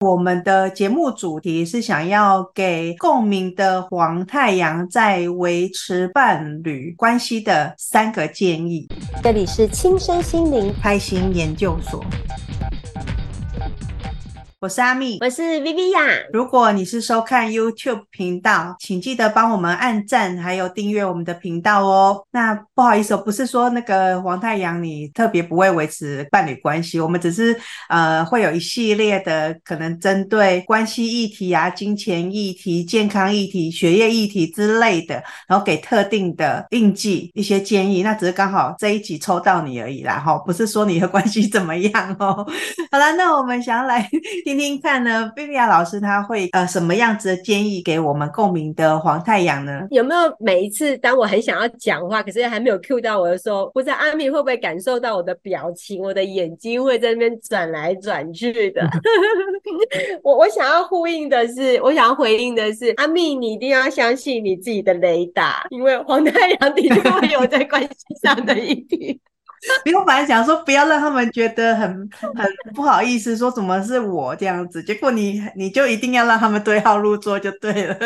我们的节目主题是想要给共鸣的黄太阳在维持伴侣关系的三个建议。这里是亲身心灵开心研究所。我是阿蜜，我是 Viviya。如果你是收看 YouTube 频道，请记得帮我们按赞，还有订阅我们的频道哦。那不好意思，我不是说那个黄太阳你特别不会维持伴侣关系，我们只是呃会有一系列的可能针对关系议题啊、金钱议题、健康议题、学业议题之类的，然后给特定的印记一些建议。那只是刚好这一集抽到你而已啦，哈，不是说你的关系怎么样哦。好了，那我们想要来。听听看呢，Viviya 老师他会呃什么样子的建议给我们共鸣的黄太阳呢？有没有每一次当我很想要讲话，可是还没有 cue 到我的时候，不知道阿蜜会不会感受到我的表情，我的眼睛会在那边转来转去的。我我想要呼应的是，我想要回应的是，阿蜜你一定要相信你自己的雷达，因为黄太阳的确会有在关系上的一题。不用，反正讲说不要让他们觉得很很不好意思，说怎么是我这样子，结果你你就一定要让他们对号入座就对了。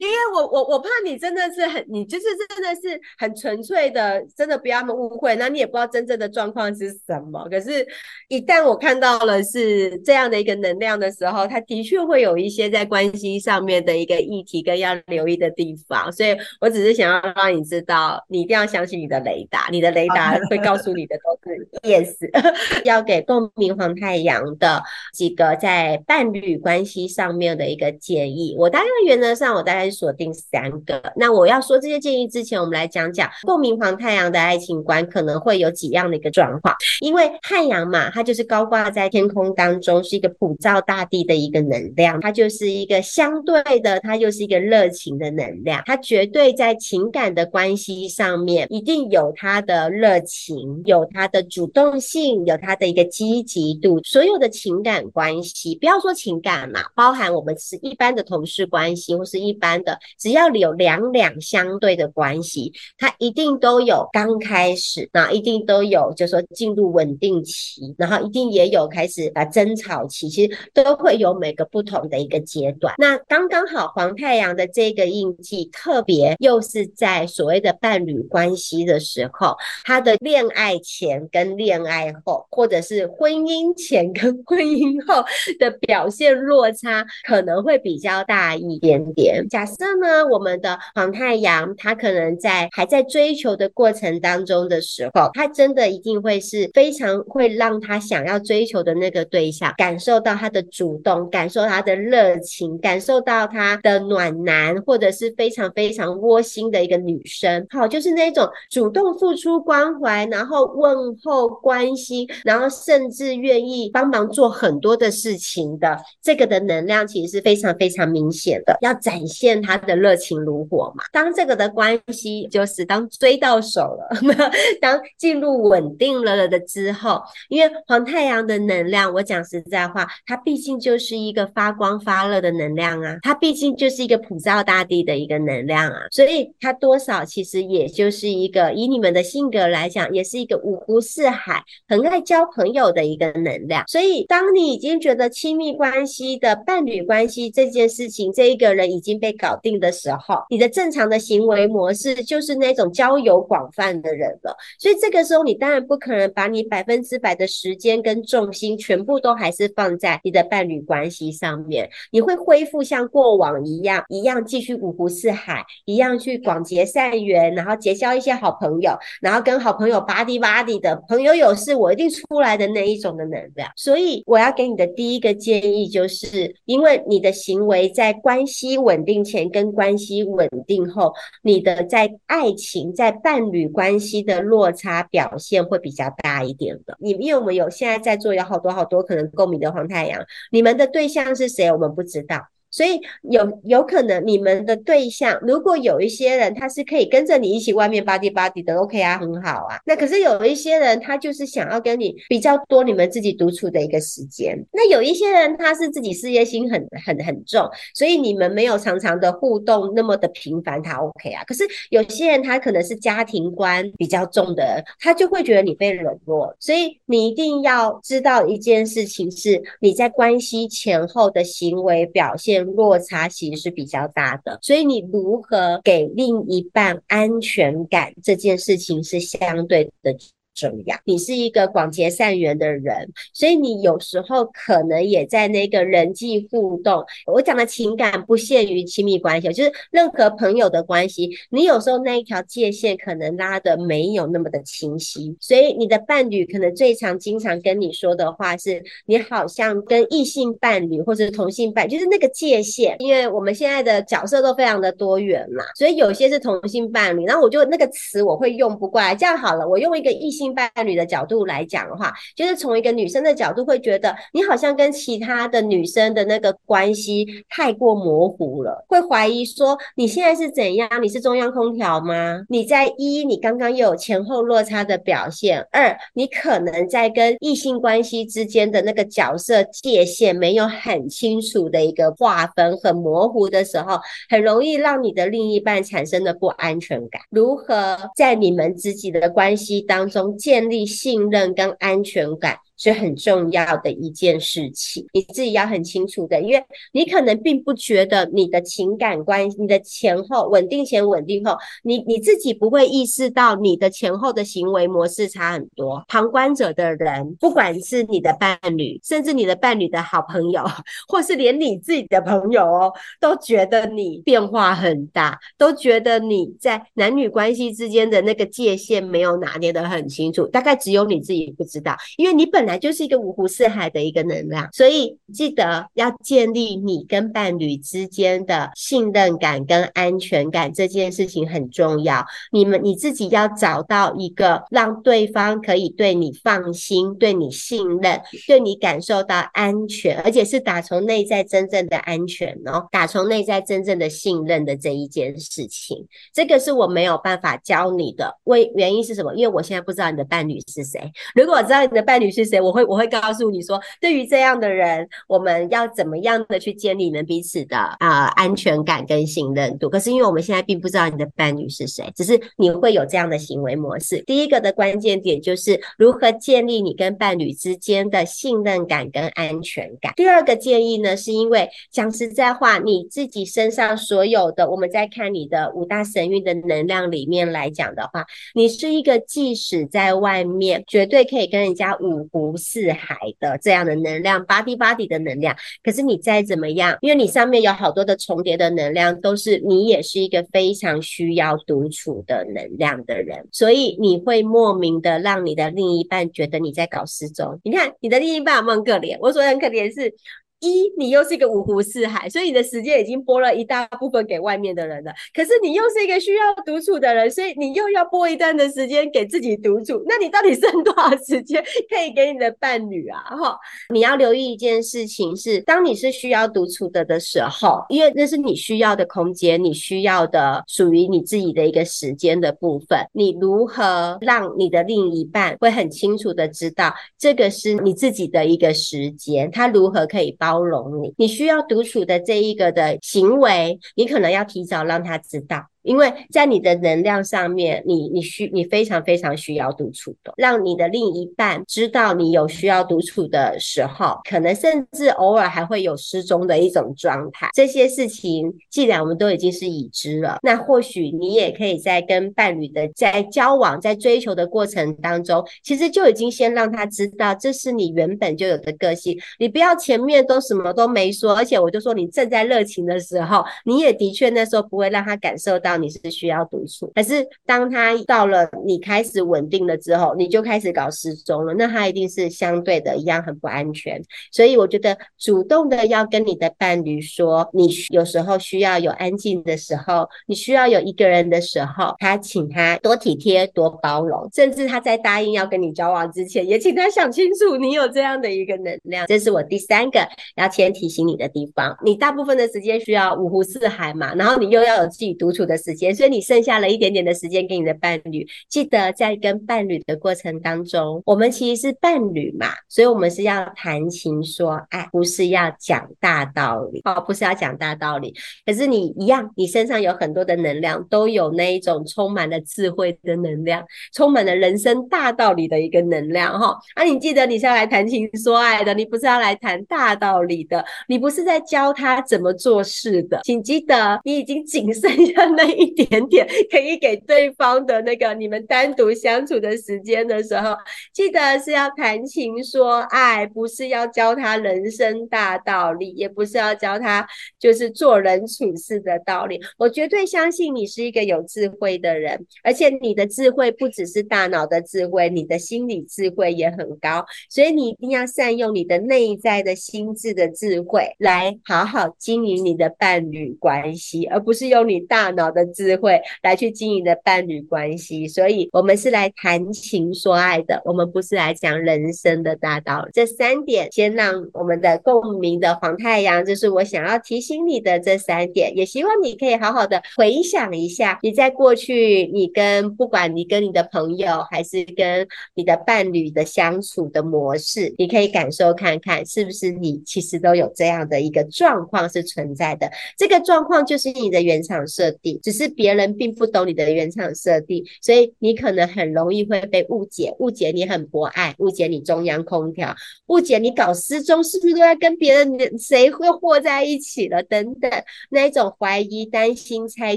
因为我我我怕你真的是很，你就是真的是很纯粹的，真的不要他们误会，那你也不知道真正的状况是什么。可是，一旦我看到了是这样的一个能量的时候，它的确会有一些在关系上面的一个议题跟要留意的地方。所以我只是想要让你知道，你一定要相信你的雷达，你的雷达会告诉你的都是 yes。要给共鸣黄太阳的几个在伴侣关系上面的一个建议，我大概原则上我大概。锁定三个。那我要说这些建议之前，我们来讲讲共鸣黄太阳的爱情观可能会有几样的一个状况。因为太阳嘛，它就是高挂在天空当中，是一个普照大地的一个能量，它就是一个相对的，它又是一个热情的能量。它绝对在情感的关系上面，一定有它的热情，有它的主动性，有它的一个积极度。所有的情感关系，不要说情感嘛，包含我们是一般的同事关系，或是一般。的，只要你有两两相对的关系，它一定都有刚开始，然后一定都有，就说进入稳定期，然后一定也有开始啊争吵期，其实都会有每个不同的一个阶段。那刚刚好黄太阳的这个印记，特别又是在所谓的伴侣关系的时候，他的恋爱前跟恋爱后，或者是婚姻前跟婚姻后的表现落差，可能会比较大一点点。假设呢，我们的黄太阳，他可能在还在追求的过程当中的时候，他真的一定会是非常会让他想要追求的那个对象感受到他的主动，感受他的热情，感受到他的暖男，或者是非常非常窝心的一个女生。好，就是那种主动付出关怀，然后问候关心，然后甚至愿意帮忙做很多的事情的这个的能量，其实是非常非常明显的，要展现。他的热情如火嘛，当这个的关系就是当追到手了，当进入稳定了了的之后，因为黄太阳的能量，我讲实在话，它毕竟就是一个发光发热的能量啊，它毕竟就是一个普照大地的一个能量啊，所以它多少其实也就是一个以你们的性格来讲，也是一个五湖四海，很爱交朋友的一个能量。所以当你已经觉得亲密关系的伴侣关系这件事情，这一个人已经被搞搞定的时候，你的正常的行为模式就是那种交友广泛的人了。所以这个时候，你当然不可能把你百分之百的时间跟重心全部都还是放在你的伴侣关系上面。你会恢复像过往一样，一样继续五湖四海，一样去广结善缘，然后结交一些好朋友，然后跟好朋友 buddy buddy 的朋友有事我一定出来的那一种的能量。所以我要给你的第一个建议就是，因为你的行为在关系稳定前跟关系稳定后，你的在爱情、在伴侣关系的落差表现会比较大一点的。你因为我们有现在在座有好多好多可能共鸣的黄太阳，你们的对象是谁？我们不知道。所以有有可能你们的对象，如果有一些人他是可以跟着你一起外面 body body 的，OK 啊，很好啊。那可是有一些人他就是想要跟你比较多你们自己独处的一个时间。那有一些人他是自己事业心很很很重，所以你们没有常常的互动那么的频繁，他 OK 啊。可是有些人他可能是家庭观比较重的，他就会觉得你被冷落。所以你一定要知道一件事情是，你在关系前后的行为表现落差其实是比较大的。所以你如何给另一半安全感，这件事情是相对的。重要，你是一个广结善缘的人，所以你有时候可能也在那个人际互动。我讲的情感不限于亲密关系，就是任何朋友的关系，你有时候那一条界限可能拉的没有那么的清晰，所以你的伴侣可能最常经常跟你说的话是，你好像跟异性伴侣或者同性伴，就是那个界限，因为我们现在的角色都非常的多元嘛，所以有些是同性伴侣，然后我就那个词我会用不过来，这样好了，我用一个异性。伴侣的角度来讲的话，就是从一个女生的角度会觉得你好像跟其他的女生的那个关系太过模糊了，会怀疑说你现在是怎样？你是中央空调吗？你在一，你刚刚又有前后落差的表现；二，你可能在跟异性关系之间的那个角色界限没有很清楚的一个划分，很模糊的时候，很容易让你的另一半产生的不安全感。如何在你们自己的关系当中？建立信任跟安全感。是很重要的一件事情，你自己要很清楚的，因为你可能并不觉得你的情感关系，你的前后稳定前稳定后，你你自己不会意识到你的前后的行为模式差很多。旁观者的人，不管是你的伴侣，甚至你的伴侣的好朋友，或是连你自己的朋友哦，都觉得你变化很大，都觉得你在男女关系之间的那个界限没有拿捏得很清楚。大概只有你自己不知道，因为你本来。来就是一个五湖四海的一个能量，所以记得要建立你跟伴侣之间的信任感跟安全感，这件事情很重要。你们你自己要找到一个让对方可以对你放心、对你信任、对你感受到安全，而且是打从内在真正的安全哦，打从内在真正的信任的这一件事情，这个是我没有办法教你的。为原因是什么？因为我现在不知道你的伴侣是谁。如果我知道你的伴侣是谁，我会我会告诉你说，对于这样的人，我们要怎么样的去建立你们彼此的啊、呃、安全感跟信任度。可是因为我们现在并不知道你的伴侣是谁，只是你会有这样的行为模式。第一个的关键点就是如何建立你跟伴侣之间的信任感跟安全感。第二个建议呢，是因为讲实在话，你自己身上所有的，我们在看你的五大神諭的能量里面来讲的话，你是一个即使在外面绝对可以跟人家五湖。四海的这样的能量，body body 的能量。可是你再怎么样，因为你上面有好多的重叠的能量，都是你也是一个非常需要独处的能量的人，所以你会莫名的让你的另一半觉得你在搞失踪。你看你的另一半有没有很可怜？我说很可怜是。一，你又是一个五湖四海，所以你的时间已经拨了一大部分给外面的人了。可是你又是一个需要独处的人，所以你又要拨一段的时间给自己独处。那你到底剩多少时间可以给你的伴侣啊？哈，你要留意一件事情是，当你是需要独处的的时候，因为那是你需要的空间，你需要的属于你自己的一个时间的部分。你如何让你的另一半会很清楚的知道这个是你自己的一个时间？他如何可以帮？包容你，你需要独处的这一个的行为，你可能要提早让他知道。因为在你的能量上面，你你需你非常非常需要独处的，让你的另一半知道你有需要独处的时候，可能甚至偶尔还会有失踪的一种状态。这些事情既然我们都已经是已知了，那或许你也可以在跟伴侣的在交往、在追求的过程当中，其实就已经先让他知道这是你原本就有的个性。你不要前面都什么都没说，而且我就说你正在热情的时候，你也的确那时候不会让他感受到。你是需要独处。可是当他到了你开始稳定了之后，你就开始搞失踪了，那他一定是相对的一样很不安全。所以我觉得主动的要跟你的伴侣说，你有时候需要有安静的时候，你需要有一个人的时候，他请他多体贴、多包容，甚至他在答应要跟你交往之前，也请他想清楚你有这样的一个能量。这是我第三个要先提醒你的地方。你大部分的时间需要五湖四海嘛，然后你又要有自己独处的时间，所以你剩下了一点点的时间给你的伴侣。记得在跟伴侣的过程当中，我们其实是伴侣嘛，所以我们是要谈情说爱，不是要讲大道理哦，不是要讲大道理。可是你一样，你身上有很多的能量，都有那一种充满了智慧的能量，充满了人生大道理的一个能量哈。啊，你记得你是要来谈情说爱的，你不是要来谈大道理的，你不是在教他怎么做事的。请记得，你已经仅剩下那一点点可以给对方的那个你们单独相处的时间的时候，记得是要谈情说爱，不是要教他人生大道理，也不是要教他就是做人处事的道理。我绝对相信你是一个有智慧的人，而且你的智慧不只是大脑的智慧，你的心理智慧也很高，所以你一定要善用你的内在的心智的智慧来好好经营你的伴侣关系，而不是用你大脑的智慧来去经营的伴侣关系。所以，我们是来谈情说爱的，我们不是来讲人生的大道理。这三点，先让我们的共鸣的黄太阳，就是我想要提醒你的这三点，也希望你可以好好的回想一下，你在过去，你跟不管你跟你的朋友，还是跟你的伴侣的相处的模式，你可以感受看看，是不是你其实都有这样的一个状况是存在的。这个状况就是你的原厂设定，只是别人并不懂你的原厂设定，所以你可能很容易会被误解，误解你很博爱，误解你中央空调，误解你搞失踪是不是都在跟别人谁会和在一起了等等，那一种怀疑、担心、猜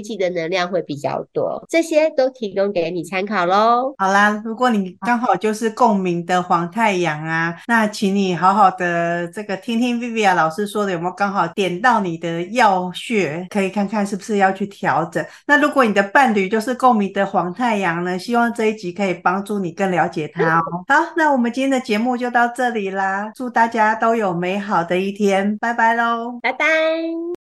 忌的能量会比较多，这些都提供给你参考喽。好啦，如果你刚好就是共鸣的黄太阳啊，那请你好好的这个听听 Vivian 老师说的有没有刚好点到你的要穴，可以看看是不是要去调整。那如果你的伴侣就是共鸣的黄太阳呢，希望这一集可以帮助你更了解他哦。好，那我们今天的节目就到这里啦，祝大家都有美好的一天，拜拜喽，拜拜。